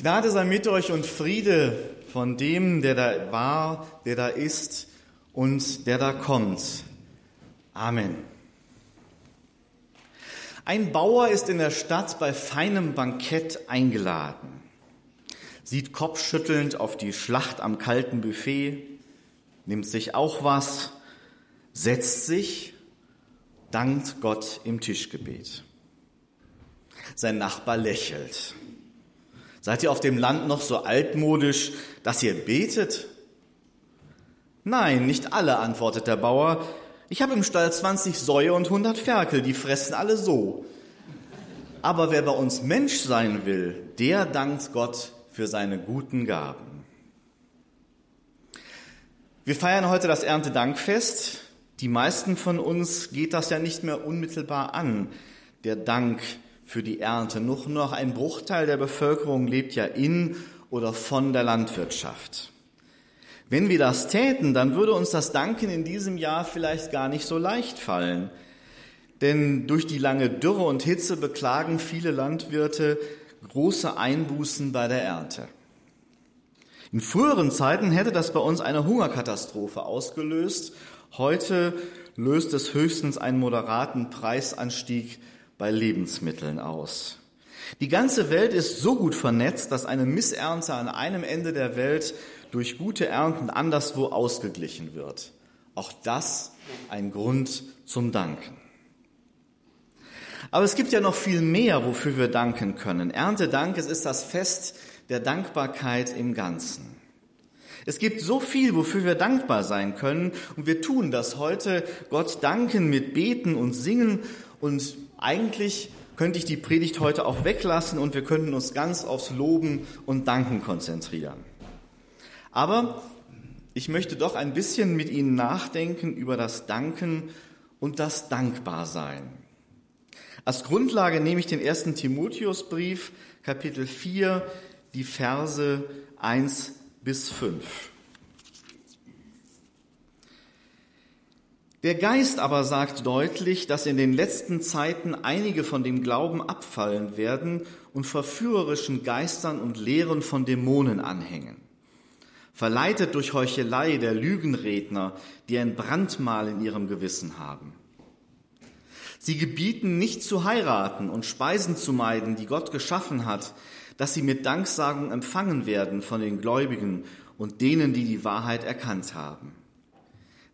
Gnade sei mit euch und Friede von dem, der da war, der da ist und der da kommt. Amen. Ein Bauer ist in der Stadt bei feinem Bankett eingeladen, sieht kopfschüttelnd auf die Schlacht am kalten Buffet, nimmt sich auch was, setzt sich, dankt Gott im Tischgebet. Sein Nachbar lächelt. Seid ihr auf dem Land noch so altmodisch, dass ihr betet? Nein, nicht alle, antwortet der Bauer. Ich habe im Stall 20 Säue und 100 Ferkel, die fressen alle so. Aber wer bei uns Mensch sein will, der dankt Gott für seine guten Gaben. Wir feiern heute das Erntedankfest. Die meisten von uns geht das ja nicht mehr unmittelbar an, der Dank für die Ernte. Nur noch ein Bruchteil der Bevölkerung lebt ja in oder von der Landwirtschaft. Wenn wir das täten, dann würde uns das Danken in diesem Jahr vielleicht gar nicht so leicht fallen. Denn durch die lange Dürre und Hitze beklagen viele Landwirte große Einbußen bei der Ernte. In früheren Zeiten hätte das bei uns eine Hungerkatastrophe ausgelöst. Heute löst es höchstens einen moderaten Preisanstieg bei Lebensmitteln aus. Die ganze Welt ist so gut vernetzt, dass eine Missernte an einem Ende der Welt durch gute Ernten anderswo ausgeglichen wird. Auch das ein Grund zum Danken. Aber es gibt ja noch viel mehr, wofür wir danken können. Erntedank, es ist das Fest der Dankbarkeit im Ganzen. Es gibt so viel, wofür wir dankbar sein können und wir tun das heute. Gott danken mit Beten und Singen und eigentlich könnte ich die Predigt heute auch weglassen und wir könnten uns ganz aufs Loben und Danken konzentrieren. Aber ich möchte doch ein bisschen mit Ihnen nachdenken über das Danken und das Dankbarsein. Als Grundlage nehme ich den ersten Timotheusbrief, Kapitel 4, die Verse 1 bis 5. Der Geist aber sagt deutlich, dass in den letzten Zeiten einige von dem Glauben abfallen werden und verführerischen Geistern und Lehren von Dämonen anhängen. Verleitet durch Heuchelei der Lügenredner, die ein Brandmal in ihrem Gewissen haben. Sie gebieten nicht zu heiraten und Speisen zu meiden, die Gott geschaffen hat, dass sie mit Danksagung empfangen werden von den Gläubigen und denen, die die Wahrheit erkannt haben.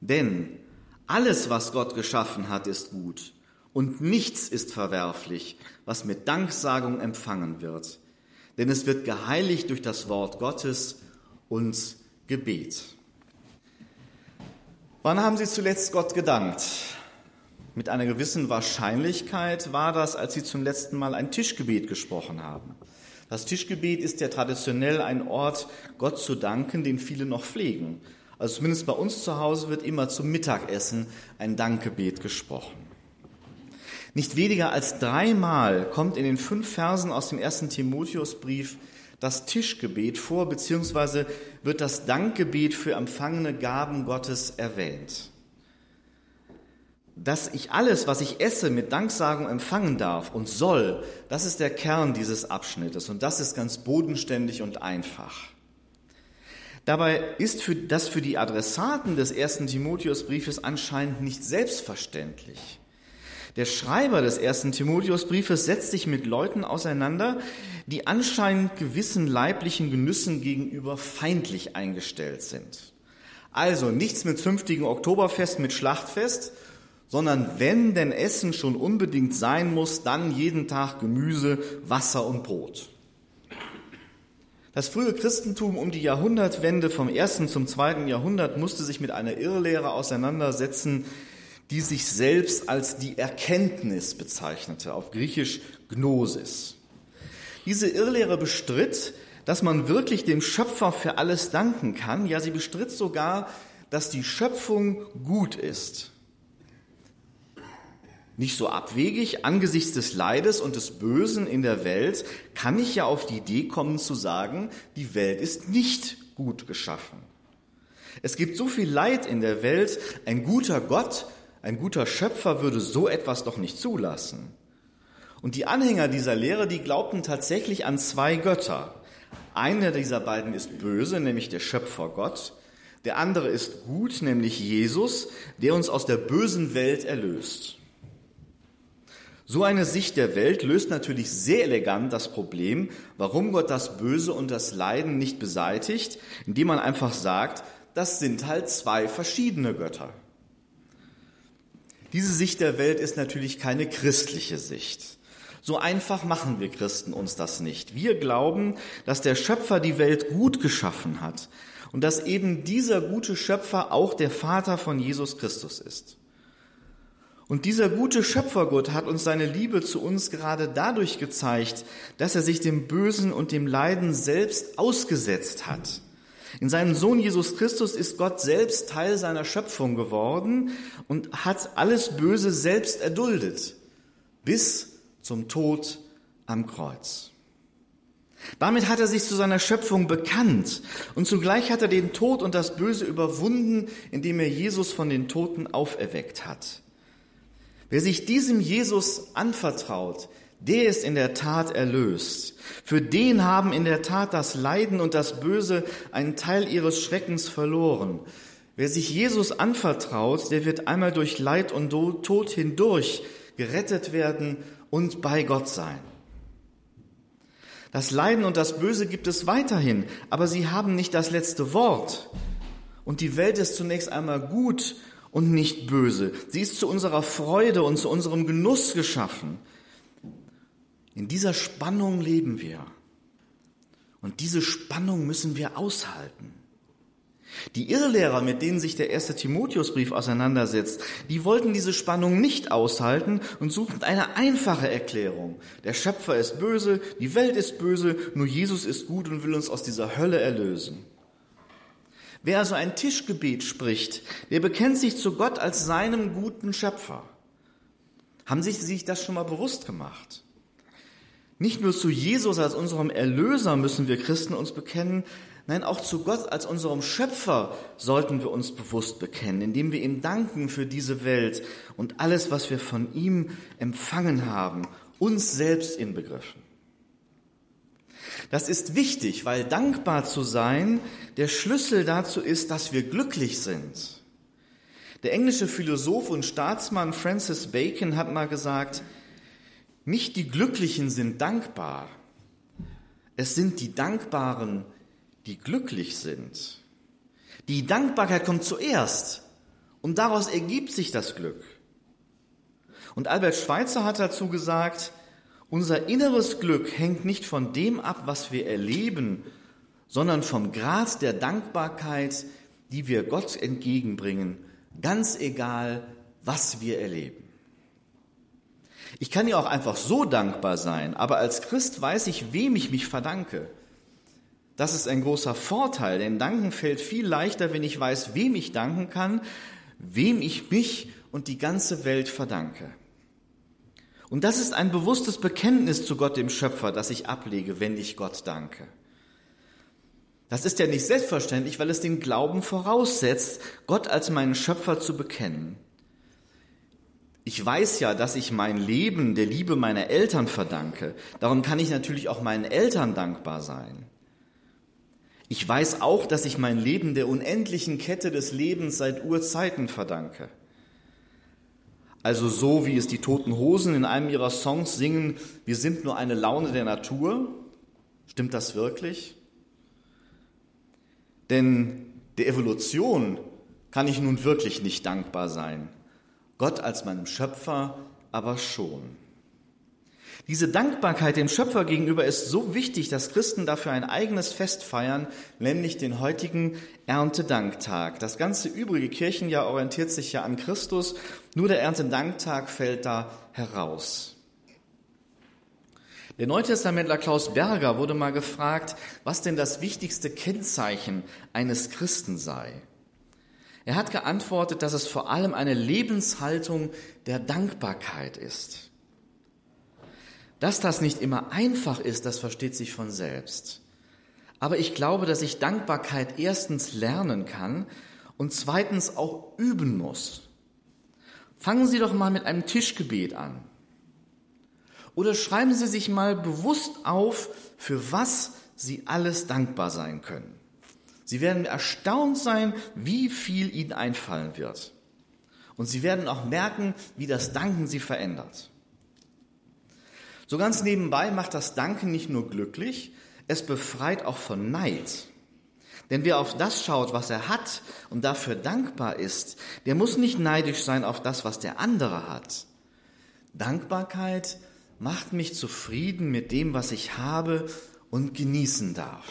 Denn alles, was Gott geschaffen hat, ist gut und nichts ist verwerflich, was mit Danksagung empfangen wird. Denn es wird geheiligt durch das Wort Gottes und Gebet. Wann haben Sie zuletzt Gott gedankt? Mit einer gewissen Wahrscheinlichkeit war das, als Sie zum letzten Mal ein Tischgebet gesprochen haben. Das Tischgebet ist ja traditionell ein Ort, Gott zu danken, den viele noch pflegen. Also zumindest bei uns zu Hause wird immer zum Mittagessen ein Dankgebet gesprochen. Nicht weniger als dreimal kommt in den fünf Versen aus dem ersten Timotheusbrief das Tischgebet vor, beziehungsweise wird das Dankgebet für empfangene Gaben Gottes erwähnt. Dass ich alles, was ich esse, mit Danksagung empfangen darf und soll, das ist der Kern dieses Abschnittes und das ist ganz bodenständig und einfach. Dabei ist für das für die Adressaten des ersten Timotheusbriefes anscheinend nicht selbstverständlich. Der Schreiber des ersten Timotheusbriefes setzt sich mit Leuten auseinander, die anscheinend gewissen leiblichen Genüssen gegenüber feindlich eingestellt sind. Also nichts mit fünftigen Oktoberfest, mit Schlachtfest, sondern wenn denn Essen schon unbedingt sein muss, dann jeden Tag Gemüse, Wasser und Brot. Das frühe Christentum um die Jahrhundertwende vom ersten zum zweiten Jahrhundert musste sich mit einer Irrlehre auseinandersetzen, die sich selbst als die Erkenntnis bezeichnete, auf Griechisch Gnosis. Diese Irrlehre bestritt, dass man wirklich dem Schöpfer für alles danken kann. Ja, sie bestritt sogar, dass die Schöpfung gut ist nicht so abwegig. Angesichts des Leides und des Bösen in der Welt kann ich ja auf die Idee kommen zu sagen, die Welt ist nicht gut geschaffen. Es gibt so viel Leid in der Welt, ein guter Gott, ein guter Schöpfer würde so etwas doch nicht zulassen. Und die Anhänger dieser Lehre, die glaubten tatsächlich an zwei Götter. Einer dieser beiden ist böse, nämlich der Schöpfer Gott. Der andere ist gut, nämlich Jesus, der uns aus der bösen Welt erlöst. So eine Sicht der Welt löst natürlich sehr elegant das Problem, warum Gott das Böse und das Leiden nicht beseitigt, indem man einfach sagt, das sind halt zwei verschiedene Götter. Diese Sicht der Welt ist natürlich keine christliche Sicht. So einfach machen wir Christen uns das nicht. Wir glauben, dass der Schöpfer die Welt gut geschaffen hat und dass eben dieser gute Schöpfer auch der Vater von Jesus Christus ist. Und dieser gute Schöpfergott hat uns seine Liebe zu uns gerade dadurch gezeigt, dass er sich dem Bösen und dem Leiden selbst ausgesetzt hat. In seinem Sohn Jesus Christus ist Gott selbst Teil seiner Schöpfung geworden und hat alles Böse selbst erduldet, bis zum Tod am Kreuz. Damit hat er sich zu seiner Schöpfung bekannt und zugleich hat er den Tod und das Böse überwunden, indem er Jesus von den Toten auferweckt hat. Wer sich diesem Jesus anvertraut, der ist in der Tat erlöst. Für den haben in der Tat das Leiden und das Böse einen Teil ihres Schreckens verloren. Wer sich Jesus anvertraut, der wird einmal durch Leid und Tod hindurch gerettet werden und bei Gott sein. Das Leiden und das Böse gibt es weiterhin, aber sie haben nicht das letzte Wort. Und die Welt ist zunächst einmal gut und nicht böse. Sie ist zu unserer Freude und zu unserem Genuss geschaffen. In dieser Spannung leben wir. Und diese Spannung müssen wir aushalten. Die Irrlehrer, mit denen sich der erste Timotheusbrief auseinandersetzt, die wollten diese Spannung nicht aushalten und suchten eine einfache Erklärung. Der Schöpfer ist böse, die Welt ist böse, nur Jesus ist gut und will uns aus dieser Hölle erlösen. Wer also ein Tischgebet spricht, der bekennt sich zu Gott als seinem guten Schöpfer. Haben sich sich das schon mal bewusst gemacht? Nicht nur zu Jesus als unserem Erlöser müssen wir Christen uns bekennen, nein, auch zu Gott als unserem Schöpfer sollten wir uns bewusst bekennen, indem wir ihm danken für diese Welt und alles, was wir von ihm empfangen haben, uns selbst inbegriffen. Das ist wichtig, weil dankbar zu sein der Schlüssel dazu ist, dass wir glücklich sind. Der englische Philosoph und Staatsmann Francis Bacon hat mal gesagt, nicht die Glücklichen sind dankbar, es sind die Dankbaren, die glücklich sind. Die Dankbarkeit kommt zuerst und daraus ergibt sich das Glück. Und Albert Schweitzer hat dazu gesagt, unser inneres Glück hängt nicht von dem ab, was wir erleben, sondern vom Grad der Dankbarkeit, die wir Gott entgegenbringen, ganz egal, was wir erleben. Ich kann ja auch einfach so dankbar sein, aber als Christ weiß ich, wem ich mich verdanke. Das ist ein großer Vorteil, denn Danken fällt viel leichter, wenn ich weiß, wem ich danken kann, wem ich mich und die ganze Welt verdanke. Und das ist ein bewusstes Bekenntnis zu Gott, dem Schöpfer, das ich ablege, wenn ich Gott danke. Das ist ja nicht selbstverständlich, weil es den Glauben voraussetzt, Gott als meinen Schöpfer zu bekennen. Ich weiß ja, dass ich mein Leben der Liebe meiner Eltern verdanke. Darum kann ich natürlich auch meinen Eltern dankbar sein. Ich weiß auch, dass ich mein Leben der unendlichen Kette des Lebens seit Urzeiten verdanke. Also so wie es die Toten Hosen in einem ihrer Songs singen, wir sind nur eine Laune der Natur. Stimmt das wirklich? Denn der Evolution kann ich nun wirklich nicht dankbar sein. Gott als meinem Schöpfer aber schon. Diese Dankbarkeit dem Schöpfer gegenüber ist so wichtig, dass Christen dafür ein eigenes Fest feiern, nämlich den heutigen Erntedanktag. Das ganze übrige Kirchenjahr orientiert sich ja an Christus, nur der Erntedanktag fällt da heraus. Der Neutestamentler Klaus Berger wurde mal gefragt, was denn das wichtigste Kennzeichen eines Christen sei. Er hat geantwortet, dass es vor allem eine Lebenshaltung der Dankbarkeit ist. Dass das nicht immer einfach ist, das versteht sich von selbst. Aber ich glaube, dass ich Dankbarkeit erstens lernen kann und zweitens auch üben muss. Fangen Sie doch mal mit einem Tischgebet an. Oder schreiben Sie sich mal bewusst auf, für was sie alles dankbar sein können. Sie werden erstaunt sein, wie viel ihnen einfallen wird. Und sie werden auch merken, wie das Danken sie verändert. So ganz nebenbei macht das Danken nicht nur glücklich, es befreit auch von Neid. Denn wer auf das schaut, was er hat und dafür dankbar ist, der muss nicht neidisch sein auf das, was der andere hat. Dankbarkeit macht mich zufrieden mit dem, was ich habe und genießen darf.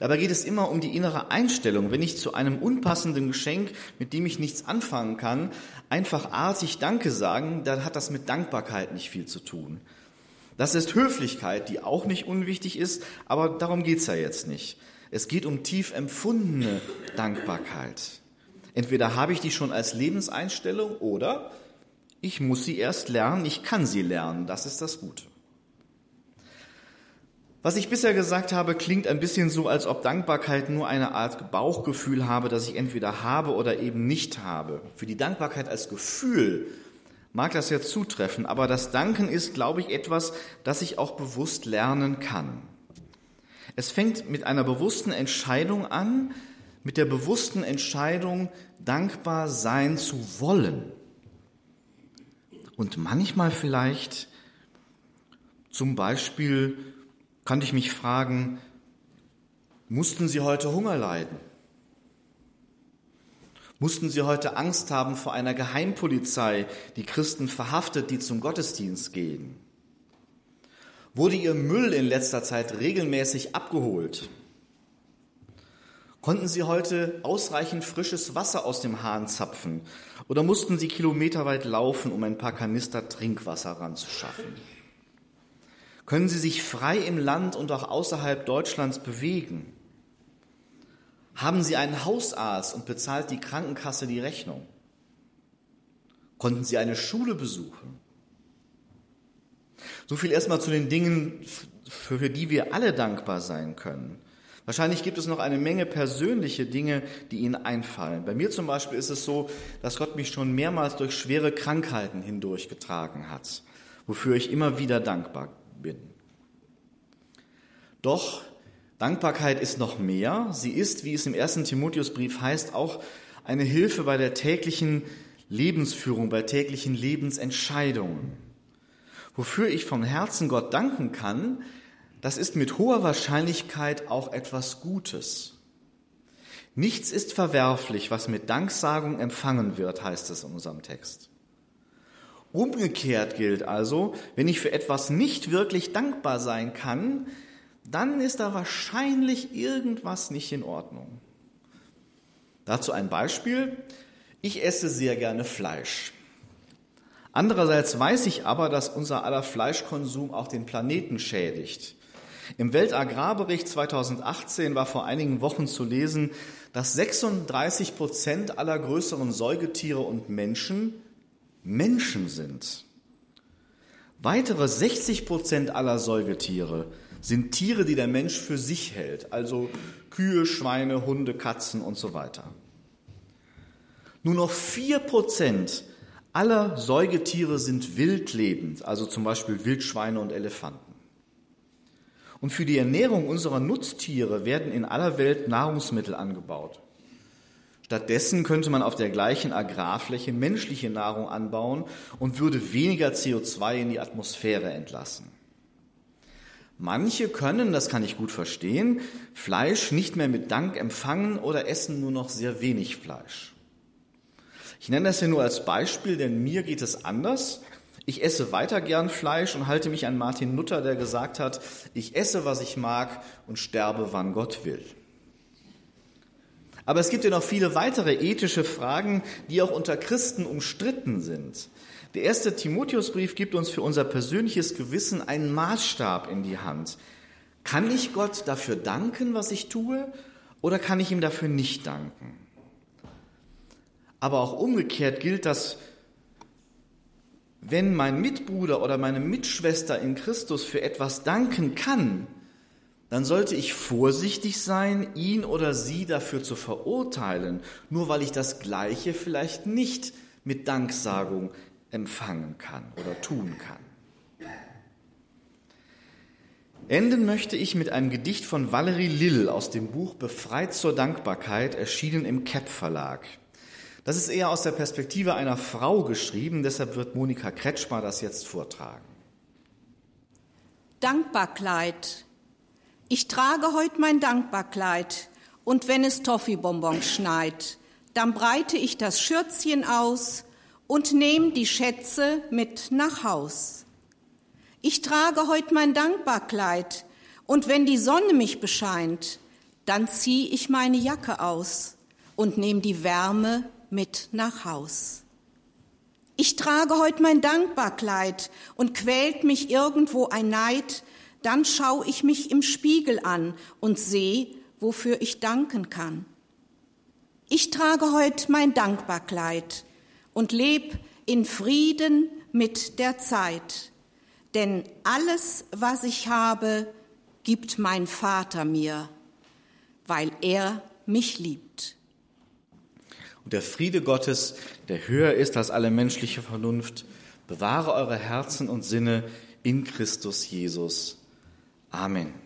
Dabei geht es immer um die innere Einstellung. Wenn ich zu einem unpassenden Geschenk, mit dem ich nichts anfangen kann, einfach artig Danke sagen, dann hat das mit Dankbarkeit nicht viel zu tun. Das ist Höflichkeit, die auch nicht unwichtig ist, aber darum geht's ja jetzt nicht. Es geht um tief empfundene Dankbarkeit. Entweder habe ich die schon als Lebenseinstellung oder ich muss sie erst lernen, ich kann sie lernen, das ist das Gute. Was ich bisher gesagt habe, klingt ein bisschen so, als ob Dankbarkeit nur eine Art Bauchgefühl habe, das ich entweder habe oder eben nicht habe. Für die Dankbarkeit als Gefühl mag das ja zutreffen, aber das Danken ist, glaube ich, etwas, das ich auch bewusst lernen kann. Es fängt mit einer bewussten Entscheidung an, mit der bewussten Entscheidung, dankbar sein zu wollen. Und manchmal vielleicht zum Beispiel kann ich mich fragen, mussten Sie heute Hunger leiden? Mussten Sie heute Angst haben vor einer Geheimpolizei, die Christen verhaftet, die zum Gottesdienst gehen? Wurde Ihr Müll in letzter Zeit regelmäßig abgeholt? Konnten Sie heute ausreichend frisches Wasser aus dem Hahn zapfen oder mussten Sie kilometerweit laufen, um ein paar Kanister Trinkwasser ranzuschaffen? Können sie sich frei im Land und auch außerhalb Deutschlands bewegen? Haben sie einen Hausarzt und bezahlt die Krankenkasse die Rechnung? Konnten sie eine Schule besuchen? So viel erstmal zu den Dingen, für die wir alle dankbar sein können. Wahrscheinlich gibt es noch eine Menge persönliche Dinge, die Ihnen einfallen. Bei mir zum Beispiel ist es so, dass Gott mich schon mehrmals durch schwere Krankheiten hindurchgetragen hat, wofür ich immer wieder dankbar bin. Doch Dankbarkeit ist noch mehr. Sie ist, wie es im ersten Timotheusbrief heißt, auch eine Hilfe bei der täglichen Lebensführung, bei täglichen Lebensentscheidungen. Wofür ich vom Herzen Gott danken kann, das ist mit hoher Wahrscheinlichkeit auch etwas Gutes. Nichts ist verwerflich, was mit Danksagung empfangen wird, heißt es in unserem Text. Umgekehrt gilt also, wenn ich für etwas nicht wirklich dankbar sein kann, dann ist da wahrscheinlich irgendwas nicht in Ordnung. Dazu ein Beispiel. Ich esse sehr gerne Fleisch. Andererseits weiß ich aber, dass unser aller Fleischkonsum auch den Planeten schädigt. Im Weltagrarbericht 2018 war vor einigen Wochen zu lesen, dass 36 Prozent aller größeren Säugetiere und Menschen Menschen sind. Weitere 60 Prozent aller Säugetiere sind Tiere, die der Mensch für sich hält, also Kühe, Schweine, Hunde, Katzen und so weiter. Nur noch vier Prozent aller Säugetiere sind wildlebend, also zum Beispiel Wildschweine und Elefanten. Und für die Ernährung unserer Nutztiere werden in aller Welt Nahrungsmittel angebaut. Stattdessen könnte man auf der gleichen Agrarfläche menschliche Nahrung anbauen und würde weniger CO2 in die Atmosphäre entlassen. Manche können, das kann ich gut verstehen, Fleisch nicht mehr mit Dank empfangen oder essen nur noch sehr wenig Fleisch. Ich nenne das hier nur als Beispiel, denn mir geht es anders. Ich esse weiter gern Fleisch und halte mich an Martin Luther, der gesagt hat, ich esse, was ich mag und sterbe, wann Gott will. Aber es gibt ja noch viele weitere ethische Fragen, die auch unter Christen umstritten sind. Der erste Timotheusbrief gibt uns für unser persönliches Gewissen einen Maßstab in die Hand. Kann ich Gott dafür danken, was ich tue, oder kann ich ihm dafür nicht danken? Aber auch umgekehrt gilt, dass wenn mein Mitbruder oder meine Mitschwester in Christus für etwas danken kann, dann sollte ich vorsichtig sein, ihn oder sie dafür zu verurteilen, nur weil ich das Gleiche vielleicht nicht mit Enden möchte ich mit einem Gedicht von Valerie Lill aus dem Buch Befreit zur Dankbarkeit, erschienen im Kepp Verlag. Das ist eher aus der Perspektive einer Frau geschrieben, deshalb wird Monika Kretschmer das jetzt vortragen. Dankbarkleid. Ich trage heute mein Dankbarkleid und wenn es Toffeebonbons schneit, dann breite ich das Schürzchen aus und nehme die Schätze mit nach Haus. Ich trage heute mein Dankbarkleid und wenn die Sonne mich bescheint, dann zieh ich meine Jacke aus und nehme die Wärme mit nach Haus. Ich trage heute mein Dankbarkleid und quält mich irgendwo ein Neid, dann schau ich mich im Spiegel an und seh, wofür ich danken kann. Ich trage heute mein Dankbarkleid und leb in Frieden mit der Zeit, denn alles, was ich habe, gibt mein Vater mir, weil er mich liebt. Und der Friede Gottes, der höher ist als alle menschliche Vernunft, bewahre eure Herzen und Sinne in Christus Jesus. Amen.